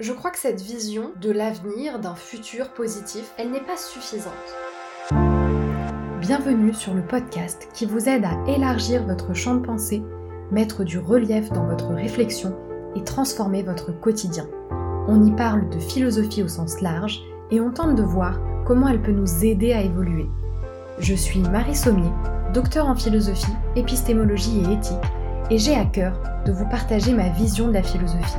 Je crois que cette vision de l'avenir, d'un futur positif, elle n'est pas suffisante. Bienvenue sur le podcast qui vous aide à élargir votre champ de pensée, mettre du relief dans votre réflexion et transformer votre quotidien. On y parle de philosophie au sens large et on tente de voir comment elle peut nous aider à évoluer. Je suis Marie Sommier, docteur en philosophie, épistémologie et éthique, et j'ai à cœur de vous partager ma vision de la philosophie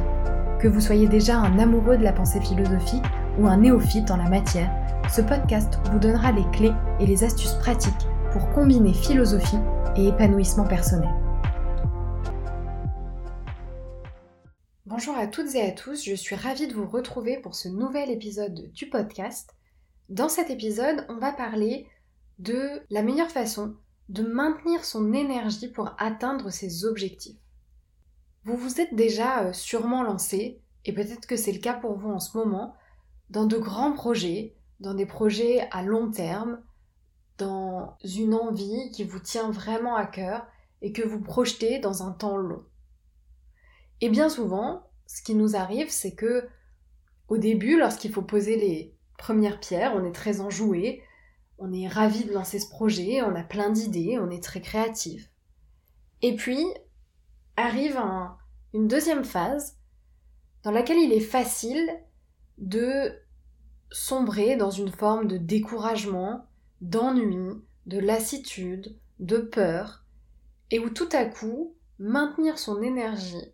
que vous soyez déjà un amoureux de la pensée philosophique ou un néophyte en la matière, ce podcast vous donnera les clés et les astuces pratiques pour combiner philosophie et épanouissement personnel. Bonjour à toutes et à tous, je suis ravie de vous retrouver pour ce nouvel épisode du podcast. Dans cet épisode, on va parler de la meilleure façon de maintenir son énergie pour atteindre ses objectifs. Vous vous êtes déjà euh, sûrement lancé, et peut-être que c'est le cas pour vous en ce moment, dans de grands projets, dans des projets à long terme, dans une envie qui vous tient vraiment à cœur et que vous projetez dans un temps long. Et bien souvent, ce qui nous arrive, c'est que au début, lorsqu'il faut poser les premières pierres, on est très enjoué, on est ravi de lancer ce projet, on a plein d'idées, on est très créatif. Et puis, arrive une deuxième phase dans laquelle il est facile de sombrer dans une forme de découragement, d'ennui, de lassitude, de peur, et où tout à coup, maintenir son énergie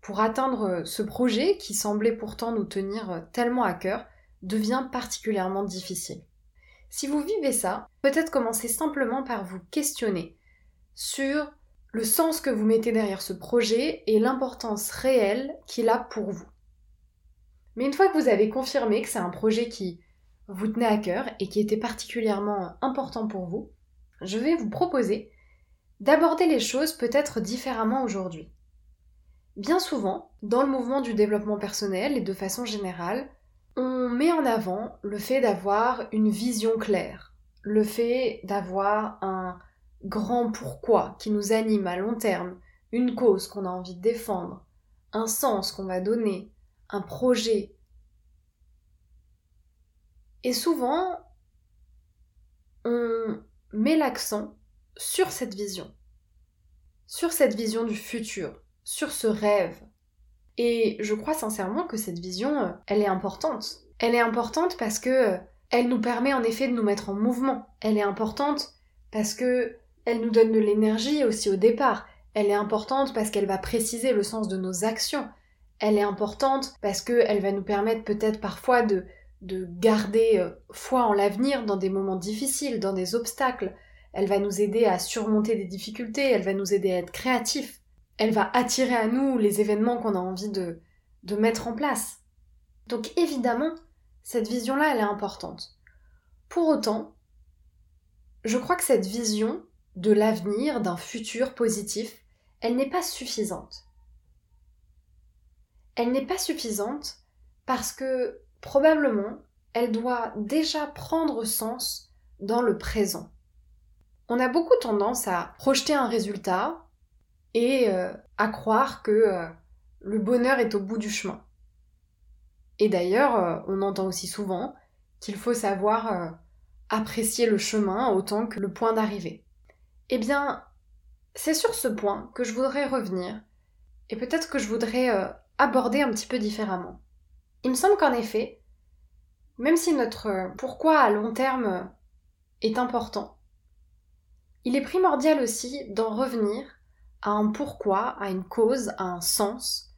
pour atteindre ce projet qui semblait pourtant nous tenir tellement à cœur devient particulièrement difficile. Si vous vivez ça, peut-être commencez simplement par vous questionner sur le sens que vous mettez derrière ce projet et l'importance réelle qu'il a pour vous. Mais une fois que vous avez confirmé que c'est un projet qui vous tenait à cœur et qui était particulièrement important pour vous, je vais vous proposer d'aborder les choses peut-être différemment aujourd'hui. Bien souvent, dans le mouvement du développement personnel et de façon générale, on met en avant le fait d'avoir une vision claire, le fait d'avoir un grand pourquoi qui nous anime à long terme, une cause qu'on a envie de défendre, un sens qu'on va donner, un projet. Et souvent, on met l'accent sur cette vision, sur cette vision du futur, sur ce rêve. Et je crois sincèrement que cette vision, elle est importante. Elle est importante parce que elle nous permet en effet de nous mettre en mouvement. Elle est importante parce que elle nous donne de l'énergie aussi au départ. Elle est importante parce qu'elle va préciser le sens de nos actions. Elle est importante parce qu'elle va nous permettre peut-être parfois de, de garder euh, foi en l'avenir dans des moments difficiles, dans des obstacles. Elle va nous aider à surmonter des difficultés, elle va nous aider à être créatifs. Elle va attirer à nous les événements qu'on a envie de, de mettre en place. Donc évidemment, cette vision-là, elle est importante. Pour autant, je crois que cette vision, de l'avenir, d'un futur positif, elle n'est pas suffisante. Elle n'est pas suffisante parce que probablement elle doit déjà prendre sens dans le présent. On a beaucoup tendance à projeter un résultat et euh, à croire que euh, le bonheur est au bout du chemin. Et d'ailleurs, euh, on entend aussi souvent qu'il faut savoir apprécier le chemin autant que le point d'arrivée. Eh bien, c'est sur ce point que je voudrais revenir, et peut-être que je voudrais euh, aborder un petit peu différemment. Il me semble qu'en effet, même si notre euh, pourquoi à long terme euh, est important, il est primordial aussi d'en revenir à un pourquoi, à une cause, à un sens,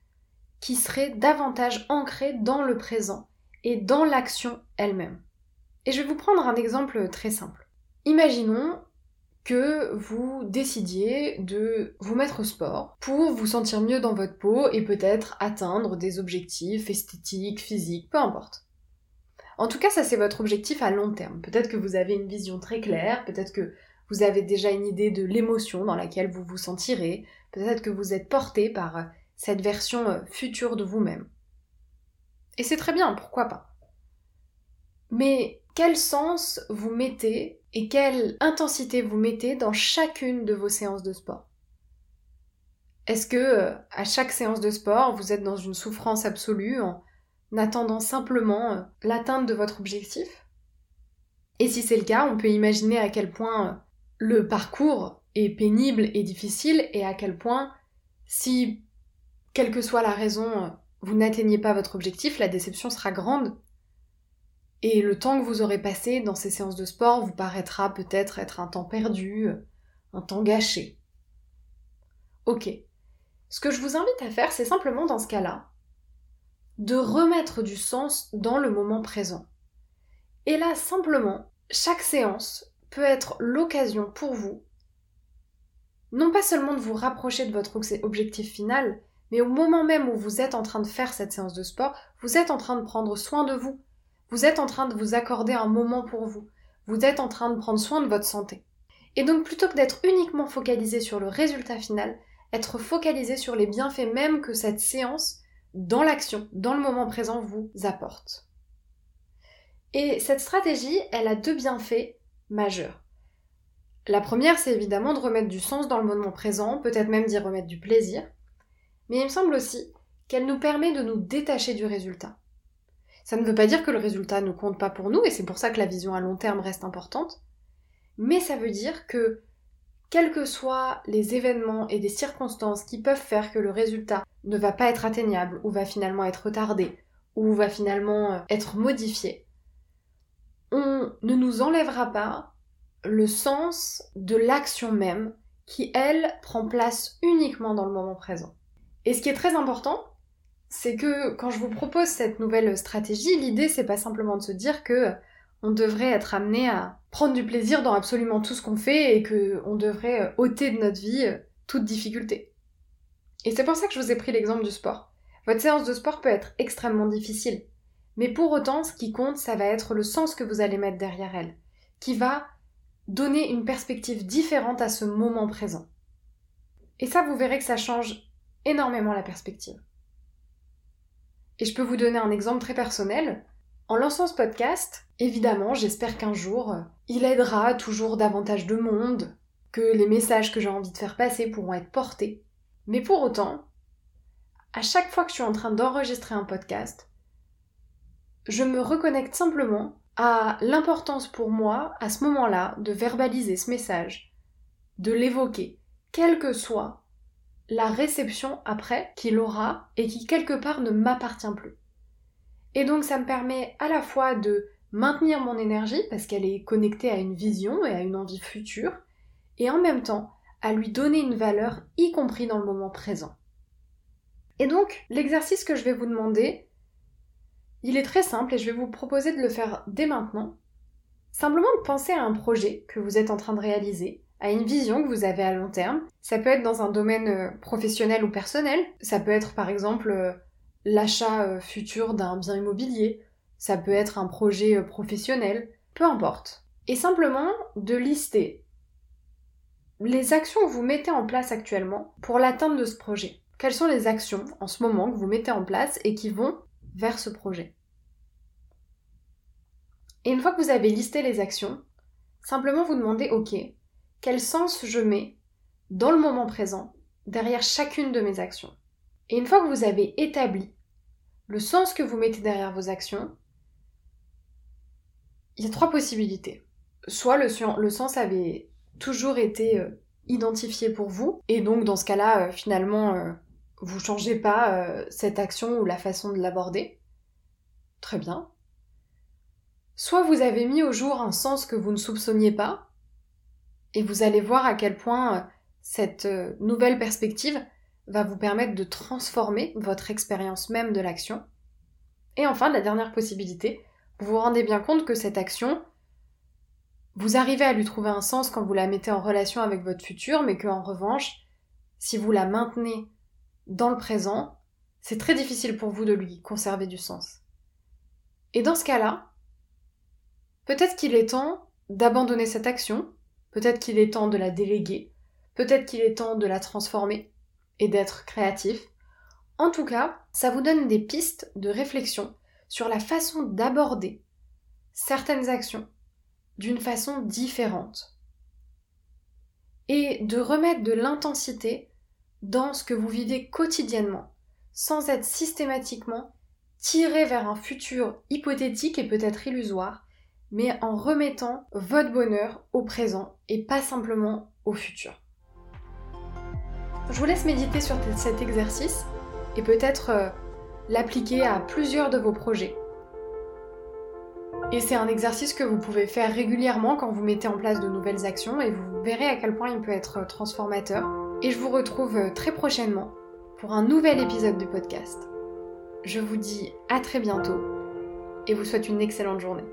qui serait davantage ancré dans le présent et dans l'action elle-même. Et je vais vous prendre un exemple très simple. Imaginons que vous décidiez de vous mettre au sport pour vous sentir mieux dans votre peau et peut-être atteindre des objectifs esthétiques, physiques, peu importe. En tout cas, ça c'est votre objectif à long terme. Peut-être que vous avez une vision très claire, peut-être que vous avez déjà une idée de l'émotion dans laquelle vous vous sentirez, peut-être que vous êtes porté par cette version future de vous-même. Et c'est très bien, pourquoi pas. Mais quel sens vous mettez et quelle intensité vous mettez dans chacune de vos séances de sport? Est-ce que euh, à chaque séance de sport, vous êtes dans une souffrance absolue en attendant simplement euh, l'atteinte de votre objectif? Et si c'est le cas, on peut imaginer à quel point euh, le parcours est pénible et difficile et à quel point si, quelle que soit la raison, vous n'atteignez pas votre objectif, la déception sera grande. Et le temps que vous aurez passé dans ces séances de sport vous paraîtra peut-être être un temps perdu, un temps gâché. Ok. Ce que je vous invite à faire, c'est simplement dans ce cas-là, de remettre du sens dans le moment présent. Et là, simplement, chaque séance peut être l'occasion pour vous, non pas seulement de vous rapprocher de votre objectif final, mais au moment même où vous êtes en train de faire cette séance de sport, vous êtes en train de prendre soin de vous. Vous êtes en train de vous accorder un moment pour vous. Vous êtes en train de prendre soin de votre santé. Et donc plutôt que d'être uniquement focalisé sur le résultat final, être focalisé sur les bienfaits même que cette séance dans l'action, dans le moment présent, vous apporte. Et cette stratégie, elle a deux bienfaits majeurs. La première, c'est évidemment de remettre du sens dans le moment présent, peut-être même d'y remettre du plaisir. Mais il me semble aussi qu'elle nous permet de nous détacher du résultat. Ça ne veut pas dire que le résultat ne compte pas pour nous, et c'est pour ça que la vision à long terme reste importante. Mais ça veut dire que quels que soient les événements et des circonstances qui peuvent faire que le résultat ne va pas être atteignable ou va finalement être retardé ou va finalement euh, être modifié, on ne nous enlèvera pas le sens de l'action même qui, elle, prend place uniquement dans le moment présent. Et ce qui est très important, c'est que quand je vous propose cette nouvelle stratégie, l'idée c'est pas simplement de se dire que on devrait être amené à prendre du plaisir dans absolument tout ce qu'on fait et qu'on devrait euh, ôter de notre vie toute difficulté. Et c'est pour ça que je vous ai pris l'exemple du sport. Votre séance de sport peut être extrêmement difficile, mais pour autant, ce qui compte, ça va être le sens que vous allez mettre derrière elle, qui va donner une perspective différente à ce moment présent. Et ça, vous verrez que ça change énormément la perspective. Et je peux vous donner un exemple très personnel. En lançant ce podcast, évidemment, j'espère qu'un jour, il aidera toujours davantage de monde, que les messages que j'ai envie de faire passer pourront être portés. Mais pour autant, à chaque fois que je suis en train d'enregistrer un podcast, je me reconnecte simplement à l'importance pour moi, à ce moment-là, de verbaliser ce message, de l'évoquer, quelle que soit la réception après qu'il aura et qui quelque part ne m'appartient plus. Et donc ça me permet à la fois de maintenir mon énergie parce qu'elle est connectée à une vision et à une envie future, et en même temps à lui donner une valeur, y compris dans le moment présent. Et donc, l'exercice que je vais vous demander, il est très simple et je vais vous proposer de le faire dès maintenant. Simplement de penser à un projet que vous êtes en train de réaliser, à une vision que vous avez à long terme. Ça peut être dans un domaine euh, professionnel ou personnel. Ça peut être par exemple euh, l'achat euh, futur d'un bien immobilier, ça peut être un projet professionnel, peu importe. Et simplement de lister les actions que vous mettez en place actuellement pour l'atteinte de ce projet. Quelles sont les actions en ce moment que vous mettez en place et qui vont vers ce projet? Et une fois que vous avez listé les actions, simplement vous demandez OK, quel sens je mets dans le moment présent derrière chacune de mes actions et une fois que vous avez établi le sens que vous mettez derrière vos actions, il y a trois possibilités. Soit le, sens avait toujours été euh, identifié pour vous, et donc dans ce cas-là, euh, finalement, euh, vous changez pas cette action ou la façon de l'aborder. Très bien. Soit vous avez mis au jour un sens que vous ne soupçonniez pas, et vous allez voir à quel point cette nouvelle perspective va vous permettre de transformer votre expérience même de l'action. Et enfin, la dernière possibilité, vous vous rendez bien compte que cette action, vous arrivez à lui trouver un sens quand vous la mettez en relation avec votre futur, mais qu'en revanche, si vous la maintenez dans le présent, c'est très difficile pour vous de lui conserver du sens. Et dans ce cas-là, peut-être qu'il est temps d'abandonner cette action, peut-être qu'il est temps de la déléguer, peut-être qu'il est temps de la transformer, et d'être créatif. En tout cas, ça vous donne des pistes de réflexion sur la façon d'aborder certaines actions d'une façon différente. Et de remettre de l'intensité dans ce que vous vivez quotidiennement, sans être systématiquement tirer vers un futur hypothétique et peut-être illusoire, mais en remettant votre bonheur au présent et pas simplement au futur. Je vous laisse méditer sur cet exercice et peut-être euh, l'appliquer à plusieurs de vos projets. Et c'est un exercice que vous pouvez faire régulièrement quand vous mettez en place de nouvelles actions et vous verrez à quel point il peut être transformateur. Et je vous retrouve euh, très prochainement pour un nouvel épisode de podcast. Je vous dis à très bientôt et vous souhaite une excellente journée.